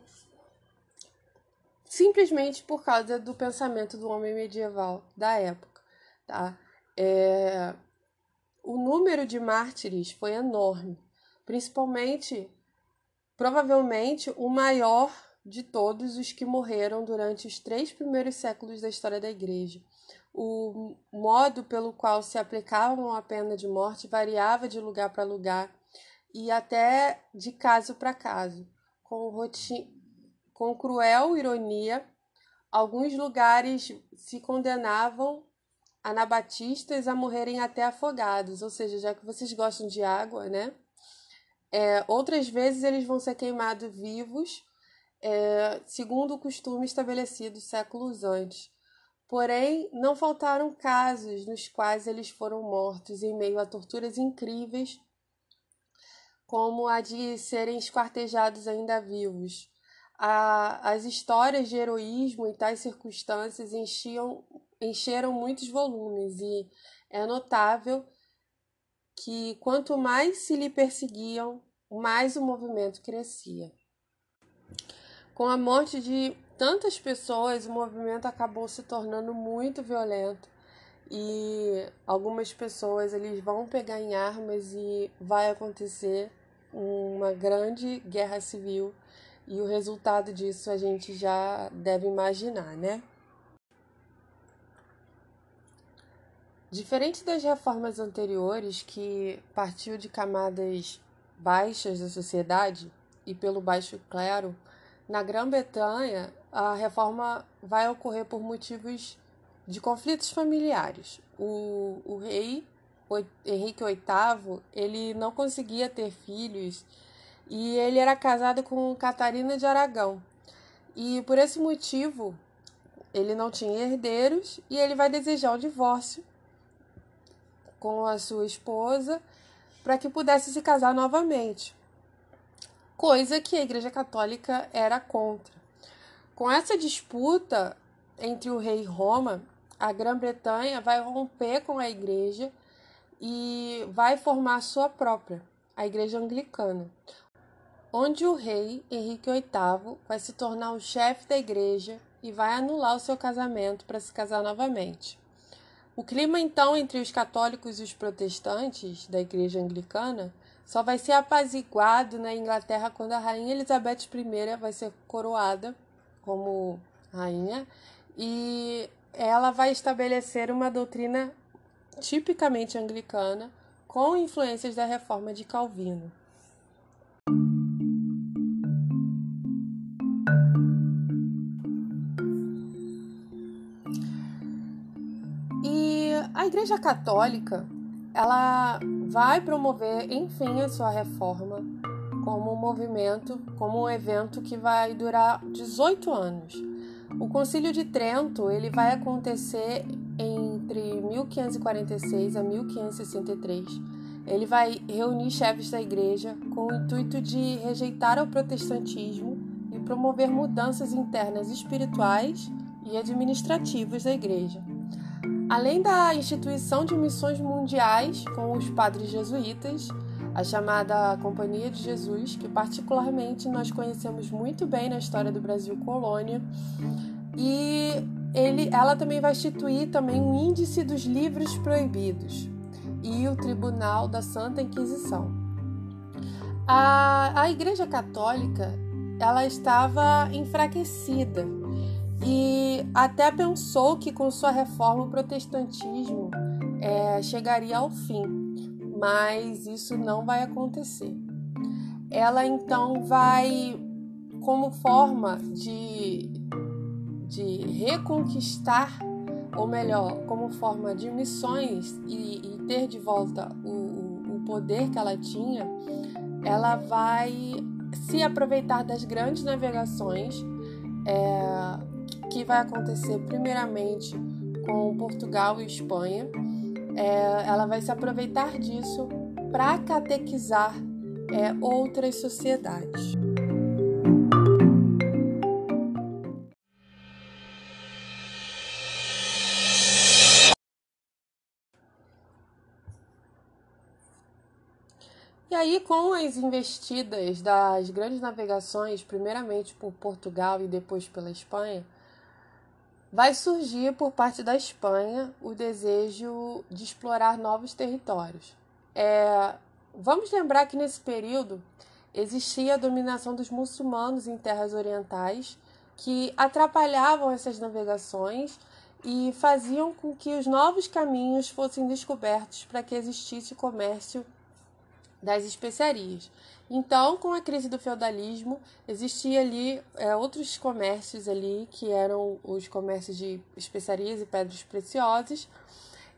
simplesmente por causa do pensamento do homem medieval da época. Tá? É, o número de mártires foi enorme principalmente, provavelmente, o maior de todos os que morreram durante os três primeiros séculos da história da Igreja. O modo pelo qual se aplicavam a pena de morte variava de lugar para lugar e até de caso para caso, com, com cruel ironia. Alguns lugares se condenavam anabatistas a morrerem até afogados, ou seja, já que vocês gostam de água, né? É, outras vezes eles vão ser queimados vivos, é, segundo o costume estabelecido séculos antes. Porém, não faltaram casos nos quais eles foram mortos em meio a torturas incríveis, como a de serem esquartejados ainda vivos. A, as histórias de heroísmo e tais circunstâncias enchiam, encheram muitos volumes, e é notável que quanto mais se lhe perseguiam, mais o movimento crescia. Com a morte de tantas pessoas, o movimento acabou se tornando muito violento e algumas pessoas eles vão pegar em armas e vai acontecer uma grande guerra civil e o resultado disso a gente já deve imaginar, né? Diferente das reformas anteriores, que partiu de camadas baixas da sociedade e pelo baixo clero, na Grã-Bretanha a reforma vai ocorrer por motivos de conflitos familiares. O, o rei o Henrique VIII ele não conseguia ter filhos e ele era casado com Catarina de Aragão. E por esse motivo ele não tinha herdeiros e ele vai desejar o divórcio com a sua esposa para que pudesse se casar novamente. Coisa que a Igreja Católica era contra. Com essa disputa entre o rei e Roma, a Grã-Bretanha vai romper com a Igreja e vai formar a sua própria, a Igreja Anglicana, onde o rei Henrique VIII vai se tornar o chefe da igreja e vai anular o seu casamento para se casar novamente. O clima, então, entre os católicos e os protestantes da Igreja Anglicana só vai ser apaziguado na Inglaterra quando a Rainha Elizabeth I vai ser coroada como rainha e ela vai estabelecer uma doutrina tipicamente anglicana com influências da reforma de Calvino. A Igreja Católica, ela vai promover, enfim, a sua reforma como um movimento, como um evento que vai durar 18 anos. O Concílio de Trento, ele vai acontecer entre 1546 a 1563. Ele vai reunir chefes da igreja com o intuito de rejeitar o protestantismo e promover mudanças internas espirituais e administrativas da igreja. Além da instituição de missões mundiais com os padres jesuítas, a chamada Companhia de Jesus, que particularmente nós conhecemos muito bem na história do Brasil colônia, e ele, ela também vai instituir também o Índice dos Livros Proibidos e o Tribunal da Santa Inquisição. A, a Igreja Católica ela estava enfraquecida e até pensou que com sua reforma o protestantismo é, chegaria ao fim, mas isso não vai acontecer. Ela então vai, como forma de, de reconquistar, ou melhor, como forma de missões e, e ter de volta o, o poder que ela tinha, ela vai se aproveitar das grandes navegações. É, que vai acontecer primeiramente com Portugal e Espanha. É, ela vai se aproveitar disso para catequizar é, outras sociedades. E aí, com as investidas das grandes navegações, primeiramente por Portugal e depois pela Espanha, vai surgir por parte da Espanha o desejo de explorar novos territórios. É, vamos lembrar que nesse período existia a dominação dos muçulmanos em terras orientais que atrapalhavam essas navegações e faziam com que os novos caminhos fossem descobertos para que existisse comércio das especiarias. Então, com a crise do feudalismo, existia ali é, outros comércios ali, que eram os comércios de especiarias e pedras preciosas,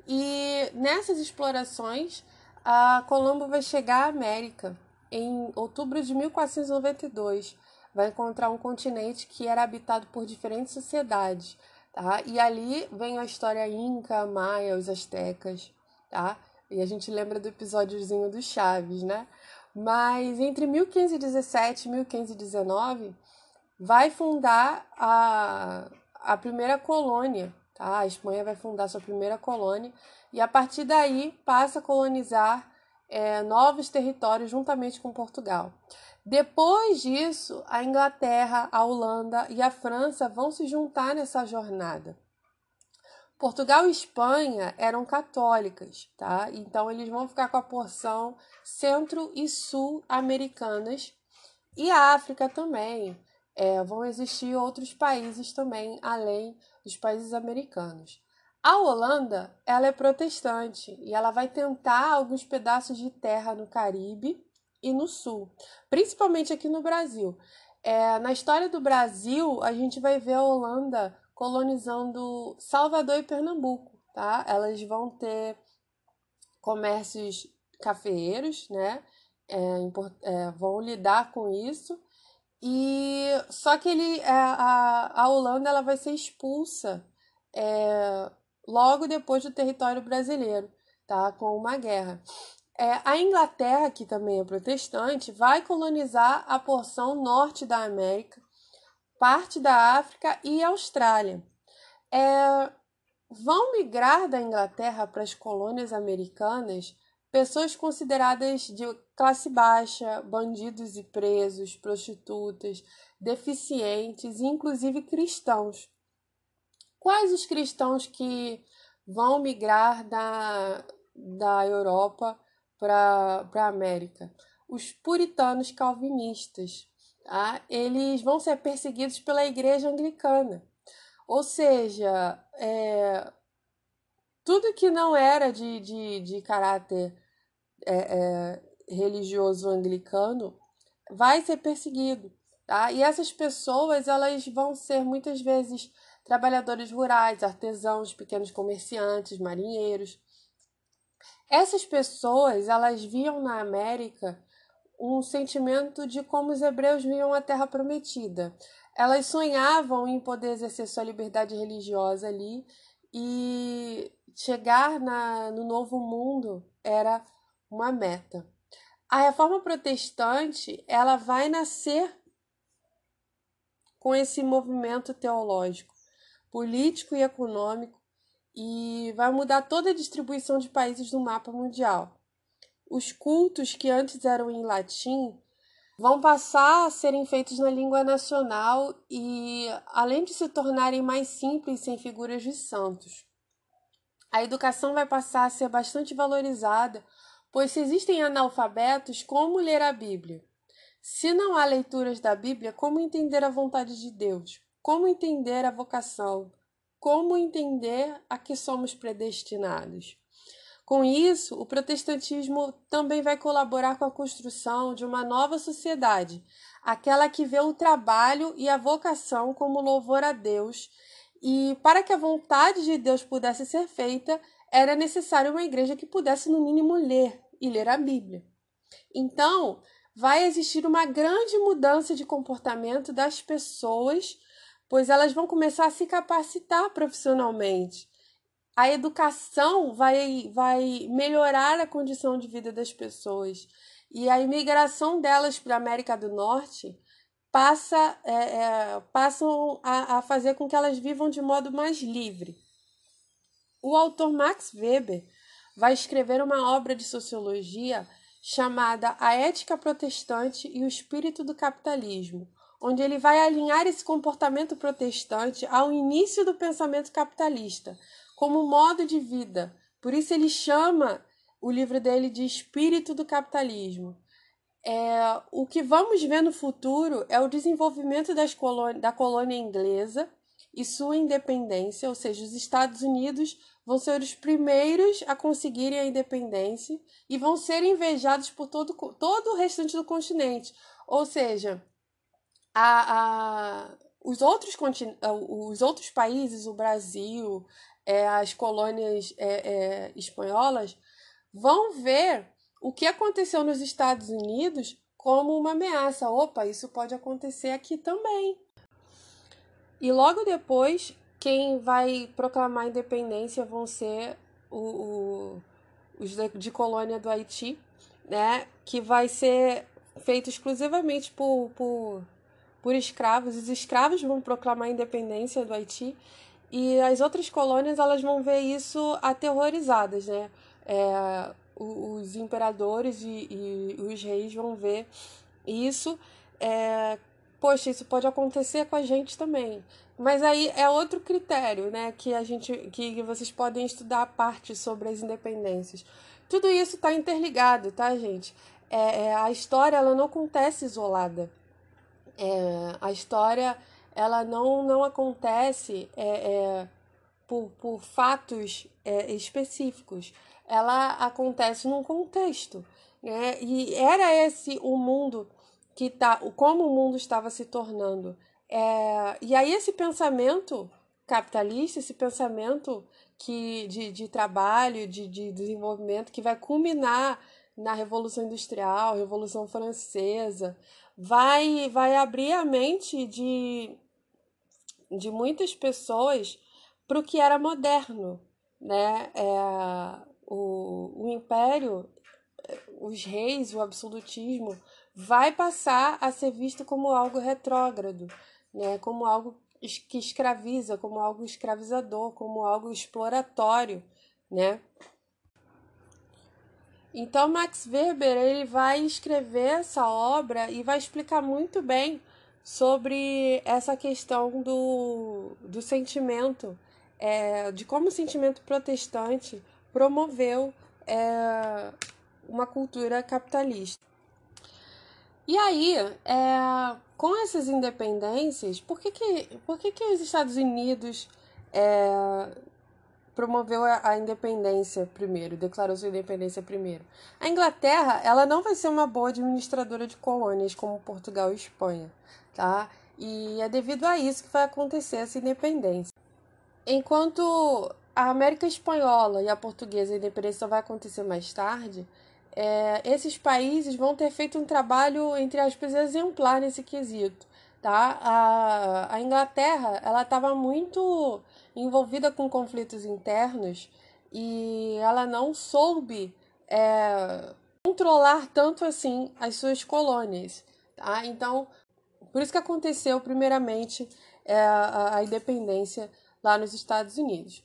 E nessas explorações, a Colombo vai chegar à América em outubro de 1492. Vai encontrar um continente que era habitado por diferentes sociedades, tá? E ali vem a história inca, maia, os astecas, tá? E a gente lembra do episódiozinho do Chaves, né? Mas entre 1517 e 1519 vai fundar a, a primeira colônia, tá? A Espanha vai fundar sua primeira colônia e a partir daí passa a colonizar é, novos territórios juntamente com Portugal. Depois disso, a Inglaterra, a Holanda e a França vão se juntar nessa jornada. Portugal e Espanha eram católicas, tá? Então eles vão ficar com a porção centro e sul americanas e a África também. É, vão existir outros países também além dos países americanos. A Holanda, ela é protestante e ela vai tentar alguns pedaços de terra no Caribe e no Sul, principalmente aqui no Brasil. É, na história do Brasil, a gente vai ver a Holanda colonizando Salvador e Pernambuco, tá? Elas vão ter comércios cafeeiros, né? É, é, vão lidar com isso e só que ele é, a, a Holanda ela vai ser expulsa é, logo depois do território brasileiro, tá? Com uma guerra. É, a Inglaterra, que também é protestante, vai colonizar a porção norte da América parte da África e Austrália. É, vão migrar da Inglaterra para as colônias americanas pessoas consideradas de classe baixa, bandidos e presos, prostitutas, deficientes e inclusive cristãos. Quais os cristãos que vão migrar da, da Europa para a América? Os puritanos calvinistas tá? eles vão ser perseguidos pela igreja anglicana. Ou seja, é, tudo que não era de, de, de caráter é, é, religioso anglicano vai ser perseguido. Tá? E essas pessoas elas vão ser muitas vezes trabalhadores rurais, artesãos, pequenos comerciantes, marinheiros. Essas pessoas elas viam na América um sentimento de como os hebreus viam a terra prometida. Elas sonhavam em poder exercer sua liberdade religiosa ali e chegar na, no novo mundo era uma meta. A reforma protestante ela vai nascer com esse movimento teológico, político e econômico e vai mudar toda a distribuição de países do mapa mundial os cultos que antes eram em latim vão passar a serem feitos na língua nacional e, além de se tornarem mais simples sem figuras de santos, a educação vai passar a ser bastante valorizada, pois se existem analfabetos, como ler a Bíblia? Se não há leituras da Bíblia, como entender a vontade de Deus? Como entender a vocação? Como entender a que somos predestinados? Com isso, o protestantismo também vai colaborar com a construção de uma nova sociedade, aquela que vê o trabalho e a vocação como louvor a Deus. E para que a vontade de Deus pudesse ser feita, era necessário uma igreja que pudesse, no mínimo, ler e ler a Bíblia. Então, vai existir uma grande mudança de comportamento das pessoas, pois elas vão começar a se capacitar profissionalmente a educação vai, vai melhorar a condição de vida das pessoas. E a imigração delas para a América do Norte passa, é, é, passam a, a fazer com que elas vivam de modo mais livre. O autor Max Weber vai escrever uma obra de sociologia chamada A Ética Protestante e o Espírito do Capitalismo, onde ele vai alinhar esse comportamento protestante ao início do pensamento capitalista, como modo de vida. Por isso ele chama o livro dele de Espírito do Capitalismo. É, o que vamos ver no futuro é o desenvolvimento colônia, da colônia inglesa e sua independência, ou seja, os Estados Unidos vão ser os primeiros a conseguirem a independência e vão ser invejados por todo, todo o restante do continente. Ou seja, a, a, os outros, os outros países, o Brasil, é, as colônias é, é, espanholas, vão ver o que aconteceu nos Estados Unidos como uma ameaça. Opa, isso pode acontecer aqui também. E logo depois, quem vai proclamar a independência vão ser o, o, os de, de colônia do Haiti, né? Que vai ser feito exclusivamente por, por, por escravos. Os escravos vão proclamar a independência do Haiti e as outras colônias elas vão ver isso aterrorizadas, né? É, os imperadores e, e, os reis vão ver isso. É, poxa, isso pode acontecer com a gente também. Mas aí é outro critério, né? Que a gente, que vocês podem estudar a parte sobre as independências. Tudo isso está interligado, tá, gente? É, é, a história ela não acontece isolada. É, a história ela não, não acontece é, é, por, por fatos é, específicos. Ela acontece num contexto. Né? E era esse o mundo que tá, como o mundo estava se tornando. É, e aí esse pensamento capitalista, esse pensamento que de, de trabalho, de, de desenvolvimento, que vai culminar na Revolução Industrial, Revolução Francesa, vai, vai abrir a mente de, de muitas pessoas para o que era moderno. Né? É, o, o império, os reis, o absolutismo, vai passar a ser visto como algo retrógrado, né? como algo que escraviza, como algo escravizador, como algo exploratório, né? Então Max Weber ele vai escrever essa obra e vai explicar muito bem sobre essa questão do, do sentimento, é, de como o sentimento protestante promoveu é, uma cultura capitalista. E aí, é, com essas independências, por que, que, por que, que os Estados Unidos é, promoveu a, independência primeiro, declarou sua independência primeiro? A Inglaterra ela não vai ser uma boa administradora de colônias como Portugal e Espanha, tá? E é devido a isso que vai acontecer essa independência. Enquanto a América Espanhola e a Portuguesa, a independência só vai acontecer mais tarde, é, esses países vão ter feito um trabalho, entre aspas, exemplar nesse quesito. Tá? A, a Inglaterra ela estava muito envolvida com conflitos internos e ela não soube é, controlar tanto assim as suas colônias. Tá? Então, por isso que aconteceu, primeiramente, é, a, a independência lá nos Estados Unidos.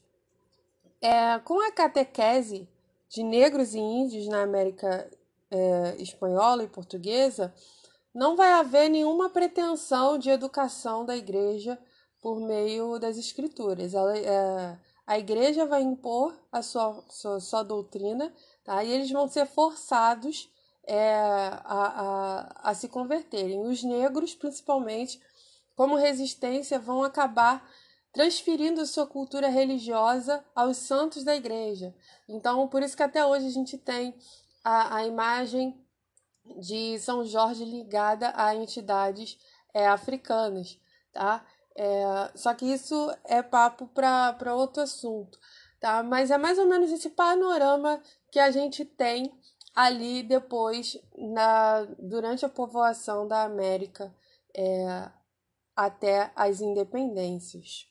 É, com a catequese de negros e índios na América é, espanhola e portuguesa, não vai haver nenhuma pretensão de educação da igreja por meio das escrituras. Ela, é, a igreja vai impor a sua, sua, sua doutrina tá? e eles vão ser forçados é, a, a, a se converterem. Os negros, principalmente, como resistência, vão acabar transferindo sua cultura religiosa aos santos da igreja. Então, por isso que até hoje a gente tem a, a imagem de São Jorge ligada a entidades é, africanas, tá? É, só que isso é papo para outro assunto, tá? Mas é mais ou menos esse panorama que a gente tem ali depois, na, durante a povoação da América é, até as independências.